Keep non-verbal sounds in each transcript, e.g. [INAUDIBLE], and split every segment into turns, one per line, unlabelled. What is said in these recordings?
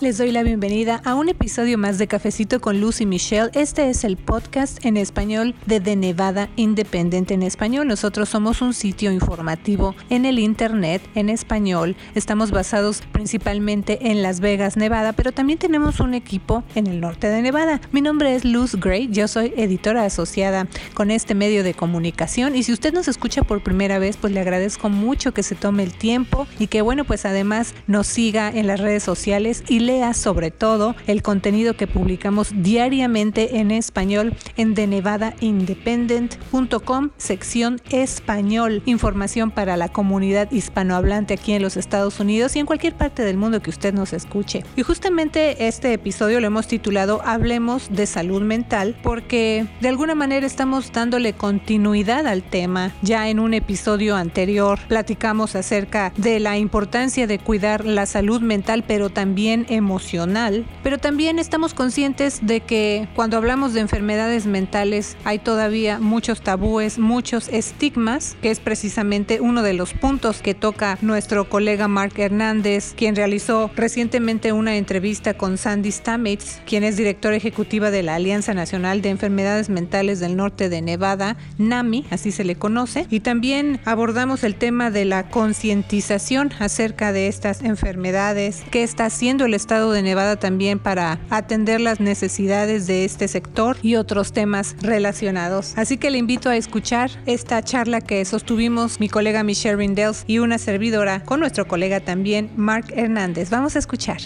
Les doy la bienvenida a un episodio más de Cafecito con Lucy Michelle. Este es el podcast en español de The Nevada Independent en español. Nosotros somos un sitio informativo en el Internet en español. Estamos basados principalmente en Las Vegas, Nevada, pero también tenemos un equipo en el norte de Nevada. Mi nombre es Luz Gray, yo soy editora asociada con este medio de comunicación y si usted nos escucha por primera vez, pues le agradezco mucho que se tome el tiempo y que bueno, pues además nos siga en las redes sociales y sobre todo el contenido que publicamos diariamente en español en thenevadaindependent.com, sección español, información para la comunidad hispanohablante aquí en los Estados Unidos y en cualquier parte del mundo que usted nos escuche. Y justamente este episodio lo hemos titulado Hablemos de salud mental porque de alguna manera estamos dándole continuidad al tema. Ya en un episodio anterior platicamos acerca de la importancia de cuidar la salud mental, pero también emocional, pero también estamos conscientes de que cuando hablamos de enfermedades mentales hay todavía muchos tabúes, muchos estigmas, que es precisamente uno de los puntos que toca nuestro colega Mark Hernández, quien realizó recientemente una entrevista con Sandy Stamets, quien es directora ejecutiva de la Alianza Nacional de Enfermedades Mentales del Norte de Nevada, NAMI, así se le conoce, y también abordamos el tema de la concientización acerca de estas enfermedades, qué está haciendo el estado de Nevada también para atender las necesidades de este sector y otros temas relacionados. Así que le invito a escuchar esta charla que sostuvimos mi colega Michelle Rindels y una servidora con nuestro colega también Mark Hernández. Vamos a escuchar.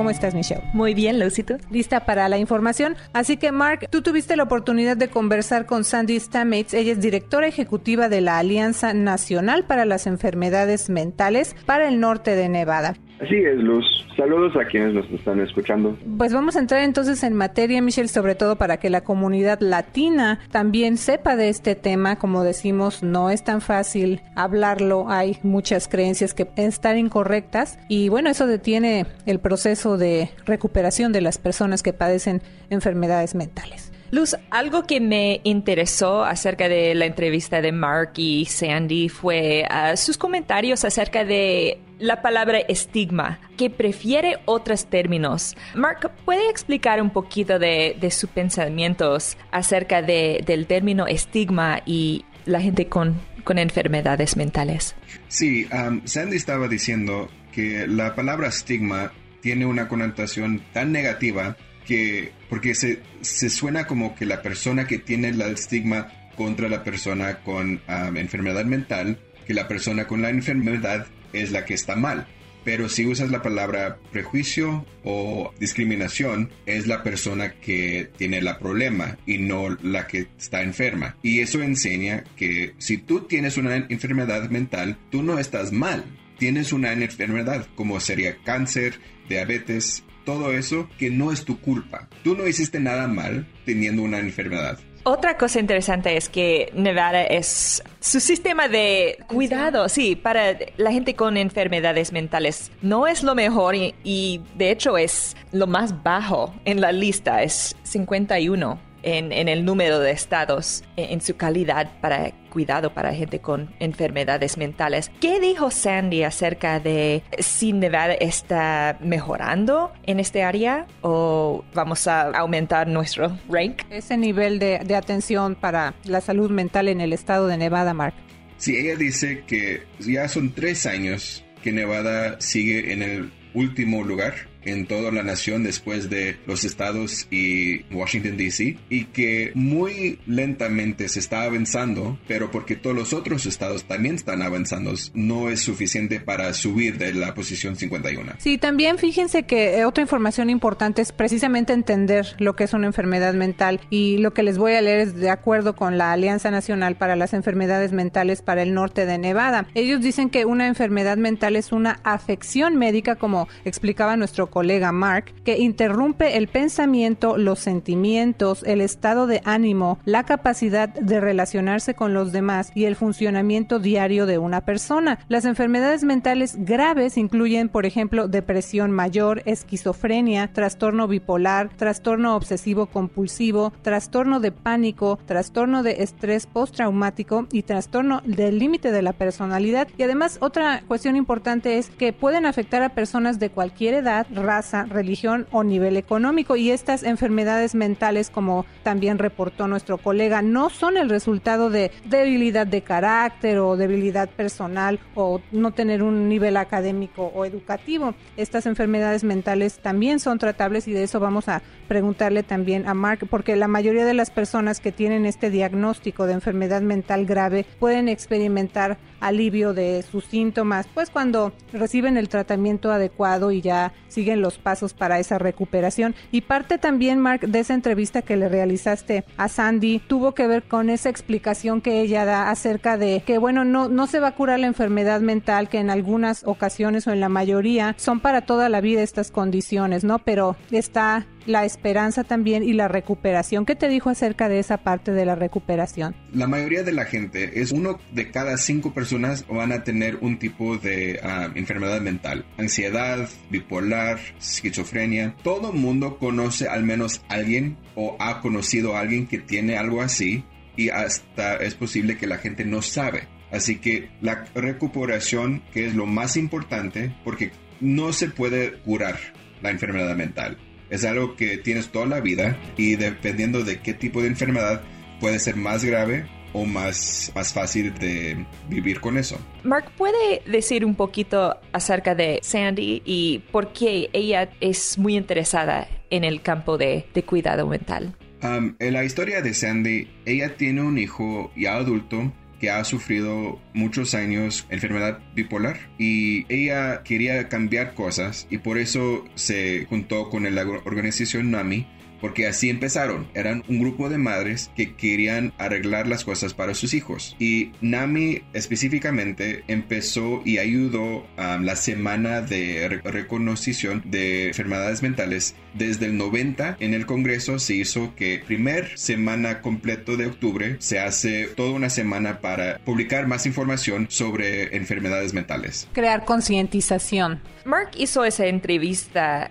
¿Cómo estás, Michelle?
Muy bien, Lucito.
Lista para la información. Así que, Mark, tú tuviste la oportunidad de conversar con Sandy Stamets. Ella es directora ejecutiva de la Alianza Nacional para las Enfermedades Mentales para el norte de Nevada.
Así es, Luz. Saludos a quienes nos están escuchando.
Pues vamos a entrar entonces en materia, Michelle, sobre todo para que la comunidad latina también sepa de este tema. Como decimos, no es tan fácil hablarlo. Hay muchas creencias que están incorrectas y bueno, eso detiene el proceso de recuperación de las personas que padecen enfermedades mentales.
Luz, algo que me interesó acerca de la entrevista de Mark y Sandy fue uh, sus comentarios acerca de la palabra estigma, que prefiere otros términos. Mark, ¿puede explicar un poquito de, de sus pensamientos acerca de, del término estigma y la gente con, con enfermedades mentales?
Sí, um, Sandy estaba diciendo que la palabra estigma tiene una connotación tan negativa que porque se, se suena como que la persona que tiene el estigma contra la persona con um, enfermedad mental, que la persona con la enfermedad es la que está mal. Pero si usas la palabra prejuicio o discriminación, es la persona que tiene el problema y no la que está enferma. Y eso enseña que si tú tienes una enfermedad mental, tú no estás mal. Tienes una enfermedad como sería cáncer, diabetes, todo eso que no es tu culpa. Tú no hiciste nada mal teniendo una enfermedad.
Otra cosa interesante es que Nevada es su sistema de cuidado, sí, para la gente con enfermedades mentales. No es lo mejor y, y de hecho es lo más bajo en la lista, es 51 en, en, el número de estados en, en, su calidad para cuidado para gente con enfermedades mentales. ¿Qué dijo Sandy acerca de si Nevada está mejorando en este área o vamos a aumentar nuestro rank?
Ese nivel de, de atención para la salud mental en el estado de Nevada, Mark.
Sí, ella dice que ya son tres años que Nevada sigue en el último lugar en toda la nación después de los estados y Washington DC y que muy lentamente se está avanzando pero porque todos los otros estados también están avanzando no es suficiente para subir de la posición 51.
Sí, también fíjense que otra información importante es precisamente entender lo que es una enfermedad mental y lo que les voy a leer es de acuerdo con la Alianza Nacional para las Enfermedades Mentales para el Norte de Nevada. Ellos dicen que una enfermedad mental es una afección médica como explicaba nuestro colega Mark, que interrumpe el pensamiento, los sentimientos, el estado de ánimo, la capacidad de relacionarse con los demás y el funcionamiento diario de una persona. Las enfermedades mentales graves incluyen, por ejemplo, depresión mayor, esquizofrenia, trastorno bipolar, trastorno obsesivo compulsivo, trastorno de pánico, trastorno de estrés postraumático y trastorno del límite de la personalidad. Y además, otra cuestión importante es que pueden afectar a personas de cualquier edad, raza, religión o nivel económico. Y estas enfermedades mentales, como también reportó nuestro colega, no son el resultado de debilidad de carácter o debilidad personal o no tener un nivel académico o educativo. Estas enfermedades mentales también son tratables y de eso vamos a preguntarle también a Mark, porque la mayoría de las personas que tienen este diagnóstico de enfermedad mental grave pueden experimentar alivio de sus síntomas, pues cuando reciben el tratamiento adecuado y ya siguen los pasos para esa recuperación. Y parte también, Mark, de esa entrevista que le realizaste a Sandy, tuvo que ver con esa explicación que ella da acerca de que, bueno, no, no se va a curar la enfermedad mental, que en algunas ocasiones o en la mayoría son para toda la vida estas condiciones, ¿no? Pero está la esperanza también y la recuperación. ¿Qué te dijo acerca de esa parte de la recuperación?
La mayoría de la gente, es uno de cada cinco personas van a tener un tipo de ah, enfermedad mental. Ansiedad, bipolar, esquizofrenia. Todo mundo conoce al menos alguien o ha conocido a alguien que tiene algo así y hasta es posible que la gente no sabe. Así que la recuperación, que es lo más importante, porque no se puede curar la enfermedad mental es algo que tienes toda la vida y dependiendo de qué tipo de enfermedad puede ser más grave o más, más fácil de vivir con eso.
Mark, ¿puede decir un poquito acerca de Sandy y por qué ella es muy interesada en el campo de, de cuidado mental?
Um, en la historia de Sandy, ella tiene un hijo ya adulto que ha sufrido muchos años enfermedad bipolar y ella quería cambiar cosas y por eso se juntó con la organización NAMI porque así empezaron. Eran un grupo de madres que querían arreglar las cosas para sus hijos. Y NAMI específicamente empezó y ayudó a la semana de reconocimiento de enfermedades mentales. Desde el 90 en el Congreso se hizo que primer semana completo de octubre se hace toda una semana para publicar más información sobre enfermedades mentales.
Crear concientización.
Mark hizo esa entrevista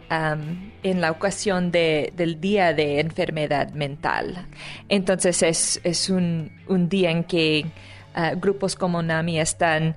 en la ocasión del Día de Enfermedad Mental. Entonces es, un, día en que ah, grupos como NAMI están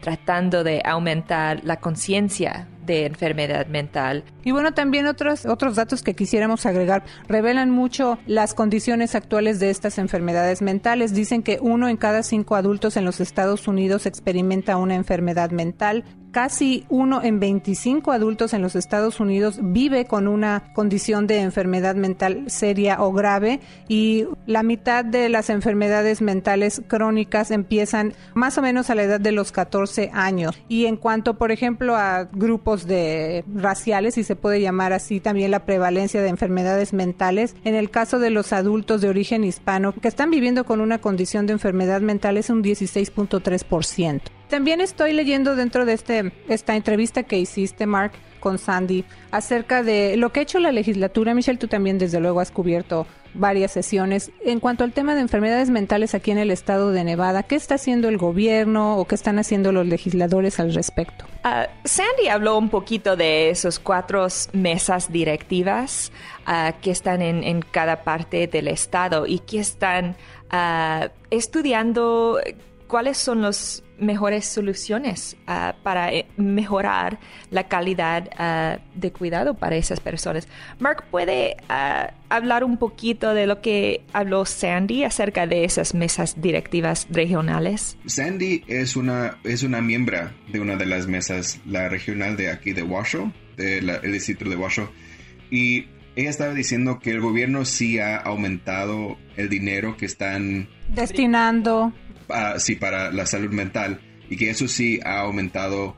tratando de aumentar la conciencia de enfermedad mental.
Y bueno, también otros, otros datos que quisiéramos agregar revelan mucho las condiciones actuales de estas enfermedades mentales. Dicen que uno en cada cinco adultos en los Estados Unidos experimenta una enfermedad mental. Casi uno en 25 adultos en los Estados Unidos vive con una condición de enfermedad mental seria o grave y la mitad de las enfermedades mentales crónicas empiezan más o menos a la edad de los 14 años. Y en cuanto, por ejemplo, a grupos de raciales, si se puede llamar así, también la prevalencia de enfermedades mentales. En el caso de los adultos de origen hispano que están viviendo con una condición de enfermedad mental es un 16.3%. También estoy leyendo dentro de este, esta entrevista que hiciste, Mark, con Sandy, acerca de lo que ha hecho la legislatura. Michelle, tú también desde luego has cubierto varias sesiones. En cuanto al tema de enfermedades mentales aquí en el estado de Nevada, ¿qué está haciendo el gobierno o qué están haciendo los legisladores al respecto?
Ah, Sandy habló un poquito de esos cuatro mesas directivas ah, que están en, cada parte del estado y que están uh, estudiando cuáles son las mejores soluciones ah, para eh, mejorar la calidad ah, de cuidado para esas personas. Mark, ¿puede ah, hablar un poquito de lo que habló Sandy acerca de esas mesas directivas regionales?
Sandy es una, es una miembro de una de las mesas, la regional de aquí de Washoe, del distrito de Washoe, y ella estaba diciendo que el gobierno sí ha aumentado el dinero que están
destinando
sí, para la salud mental y que eso sí ha aumentado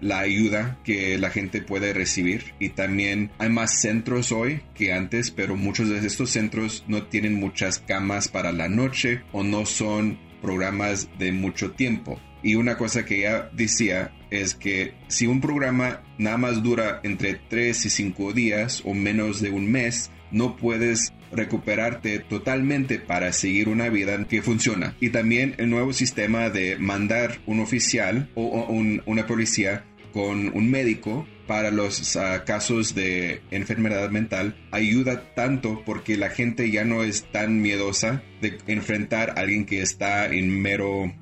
la ayuda que la gente puede recibir. Y también hay más centros hoy que antes pero muchos de estos centros no tienen muchas camas para la noche o no son programas de mucho tiempo. Y una cosa que ella decía es que si un programa nada más dura entre 3 y 5 días o menos de un mes, no puedes recuperarte totalmente para seguir una vida que funciona. Y también el nuevo sistema de mandar un oficial o, una policía con un médico para los ah, casos de enfermedad mental ayuda tanto porque la gente ya no es tan miedosa de enfrentar a alguien que está en mero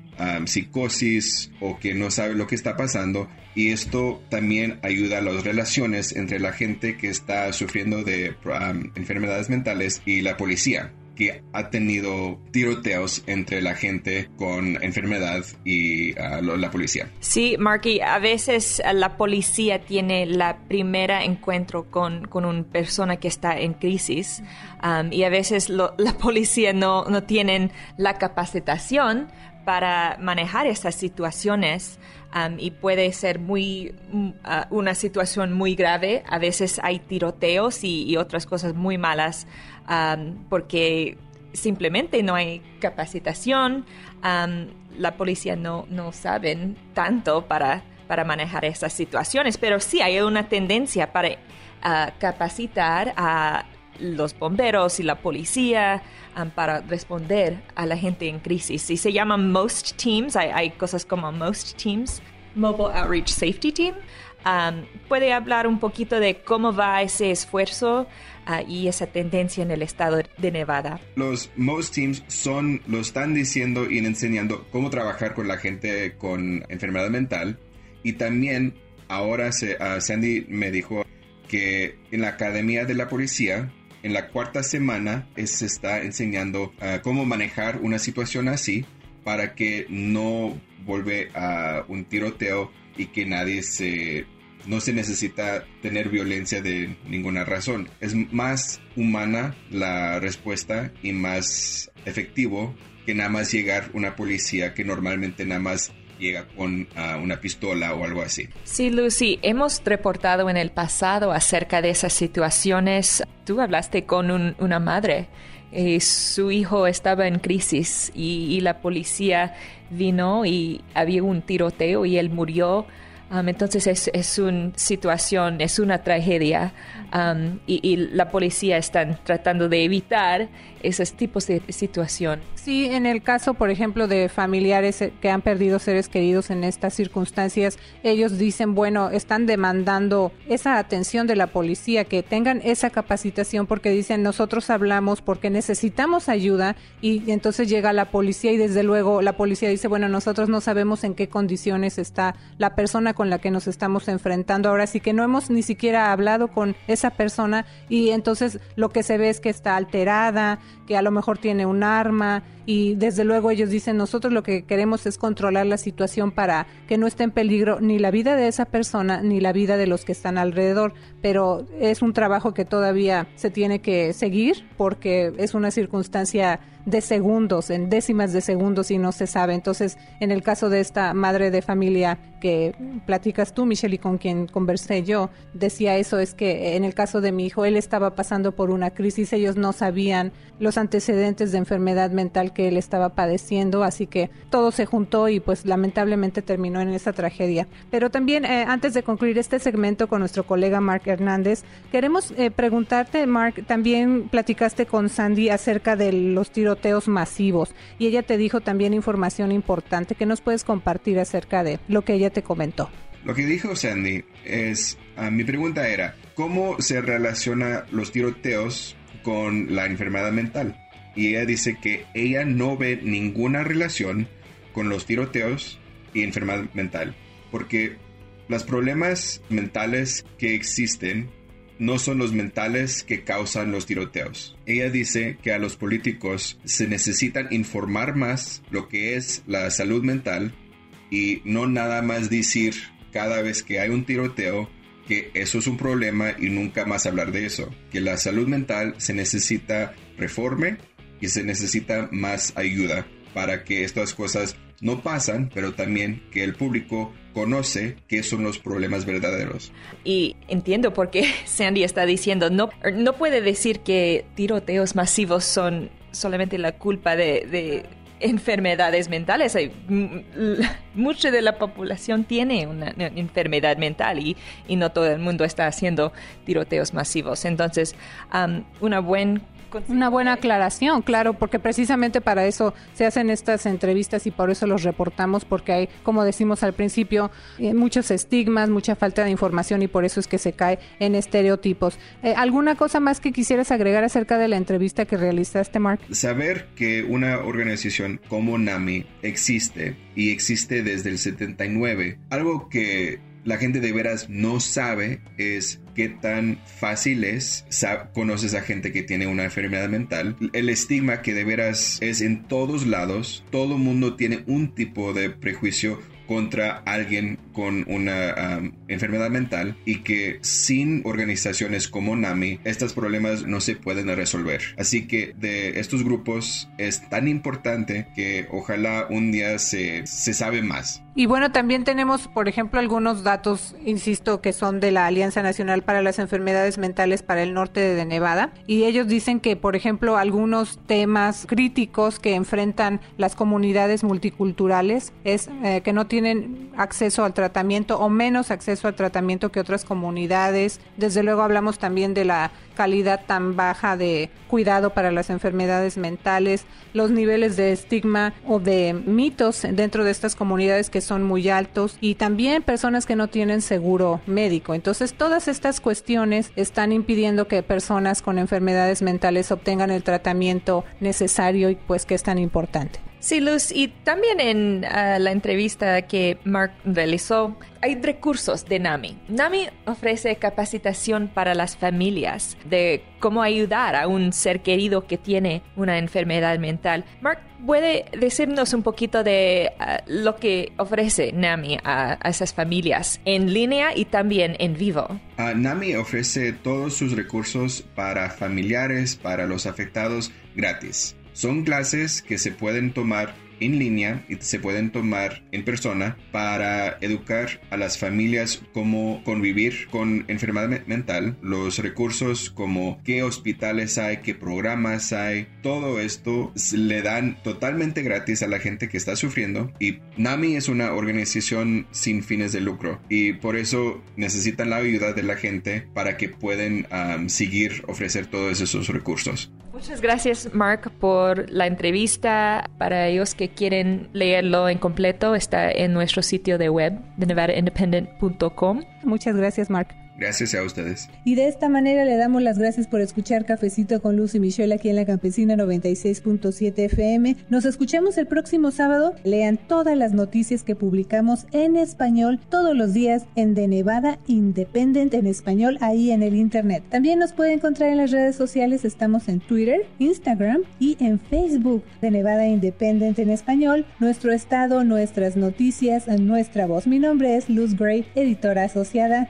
psicosis o que no sabe lo que está pasando y esto también ayuda a las relaciones entre la gente que está sufriendo de enfermedades mentales y la policía que ha tenido tiroteos entre la gente con enfermedad y ah, la policía.
Sí, Marky, a veces la policía tiene la primera encuentro con, con una persona que está en crisis y a veces [LAUGHS] la policía no, no tienen la capacitación para manejar estas situaciones um, y puede ser muy mm, uh, una situación muy grave. A veces hay tiroteos y, otras cosas muy malas um, porque simplemente no hay capacitación. Um, la policía no, no saben tanto para, para manejar estas situaciones, pero sí hay una tendencia para uh, capacitar a los bomberos y la policía um, para responder a la gente en crisis. Y se llaman MOST Teams, hay, cosas como MOST Teams, Mobile Outreach Safety Team. Um, ¿Puede hablar un poquito de cómo va ese esfuerzo uh, y esa tendencia en el estado de Nevada?
Los MOST Teams son, lo están diciendo y enseñando cómo trabajar con la gente con enfermedad mental y también ahora se, uh, Sandy me dijo que en la Academia de la Policía en la cuarta semana se está enseñando ah, cómo manejar una situación así para que no vuelva a un tiroteo y que nadie se no se necesita tener violencia de ninguna razón. Es más humana la respuesta y más efectivo que nada más llegar una policía que normalmente nada más llega con ah, una pistola o algo así.
Sí, Lucy, hemos reportado en el pasado acerca de esas situaciones. Tú hablaste con una madre. y su hijo estaba en crisis y, la policía vino y había un tiroteo y él murió. Um, entonces es, es una situación, es una tragedia um, y, y, la policía están tratando de evitar esos tipos de situación.
Sí, en el caso, por ejemplo, de familiares eh, que han perdido seres queridos en estas circunstancias, ellos dicen, bueno, están demandando esa atención de la policía, que tengan esa capacitación porque dicen, nosotros hablamos porque necesitamos ayuda y entonces llega la policía y desde luego la policía dice, bueno, nosotros no sabemos en qué condiciones está la persona con la que nos estamos enfrentando ahora, sí que no hemos ni siquiera hablado con esa persona y entonces lo que se ve es que está alterada, que a lo mejor tiene un arma y desde luego ellos dicen nosotros lo que queremos es controlar la situación para que no esté en peligro ni la vida de esa persona ni la vida de los que están alrededor, pero es un trabajo que todavía se tiene que seguir porque es una circunstancia de segundos, en décimas de segundos y no se sabe. Entonces, en el caso de esta madre de familia que platicas tú, Michelle, y con quien conversé yo, decía eso, es que en el caso de mi hijo, él estaba pasando por una crisis, ellos no sabían los antecedentes de enfermedad mental que él estaba padeciendo, así que todo se juntó y pues lamentablemente terminó en esa tragedia. Pero también, eh, antes de concluir este segmento con nuestro colega Mark Hernández, queremos eh, preguntarte, Mark, también platicaste con Sandy acerca de los tiros masivos y ella te dijo también información importante que nos puedes compartir acerca de lo que ella te comentó.
Lo que dijo Sandy es, ah, mi pregunta era, ¿cómo se relaciona los tiroteos con la enfermedad mental? Y ella dice que ella no ve ninguna relación con los tiroteos y enfermedad mental, porque los problemas mentales que existen no son los mentales que causan los tiroteos. Ella dice que a los políticos se necesitan informar más lo que es la salud mental y no nada más decir cada vez que hay un tiroteo que eso es un problema y nunca más hablar de eso. Que la salud mental se necesita reforme y se necesita más ayuda para que estas cosas no pasan, pero también que el público conoce qué son los problemas verdaderos.
Y entiendo por qué [LAUGHS] Sandy está diciendo, no, no puede decir que tiroteos masivos son solamente la culpa de, enfermedades mentales. Mucha de la población tiene una, enfermedad mental y, y, no todo el mundo está haciendo tiroteos masivos. Entonces, una buena
una buena aclaración, claro, porque precisamente para eso se hacen estas entrevistas y por eso los reportamos, porque hay, como decimos al principio, eh, muchos estigmas, mucha falta de información y por eso es que se cae en estereotipos. Eh, ¿Alguna cosa más que quisieras agregar acerca de la entrevista que realizaste, Mark?
Saber que una organización como NAMI existe y existe desde el 79, algo que la gente de veras no sabe es qué tan fácil es conoces a gente que tiene una enfermedad mental. El estigma que de veras es en todos lados. Todo mundo tiene un tipo de prejuicio contra alguien con una enfermedad mental y que sin organizaciones como NAMI estos problemas no se pueden resolver. Así que de estos grupos es tan importante que ojalá un día se, se sabe más.
Y bueno, también tenemos, por ejemplo, algunos datos, insisto, que son de la Alianza Nacional para las Enfermedades Mentales para el norte de Nevada. Y ellos dicen que, por ejemplo, algunos temas críticos que enfrentan las comunidades multiculturales es eh, que no tienen acceso al tratamiento o menos acceso al tratamiento que otras comunidades. Desde luego hablamos también de la calidad tan baja de cuidado para las enfermedades mentales, los niveles de estigma o de mitos dentro de estas comunidades que son muy altos y también personas que no tienen seguro médico. Entonces todas estas cuestiones están impidiendo que personas con enfermedades mentales obtengan el tratamiento necesario y pues que es tan importante.
Sí, Luz, y también en ah, la entrevista que Mark realizó, hay recursos de NAMI. NAMI ofrece capacitación para las familias de cómo ayudar a un ser querido que tiene una enfermedad mental. Mark, ¿puede decirnos un poquito de ah, lo que ofrece NAMI a, esas familias en línea y también en vivo?
Ah, NAMI ofrece todos sus recursos para familiares, para los afectados, gratis. Son clases que se pueden tomar en línea y se pueden tomar en persona para educar a las familias cómo convivir con enfermedad mental, los recursos como qué hospitales hay, qué programas hay, todo esto le dan totalmente gratis a la gente que está sufriendo y NAMI es una organización sin fines de lucro y por eso necesitan la ayuda de la gente para que puedan seguir ofrecer todos esos recursos.
Muchas gracias Mark por la entrevista. Para ellos que quieren leerlo en completo, está en nuestro sitio de web de nevadaindependent.com.
Muchas gracias Mark.
Gracias a ustedes.
Y de esta manera le damos las gracias por escuchar Cafecito con Luz y Michelle aquí en la Campesina 96.7 FM. Nos escuchamos el próximo sábado. Lean todas las noticias que publicamos en español todos los días en The Nevada Independent en español ahí en el internet. También nos puede encontrar en las redes sociales. Estamos en Twitter, Instagram y en Facebook de Nevada Independent en español. Nuestro estado, nuestras noticias, nuestra voz. Mi nombre es Luz Gray, editora asociada.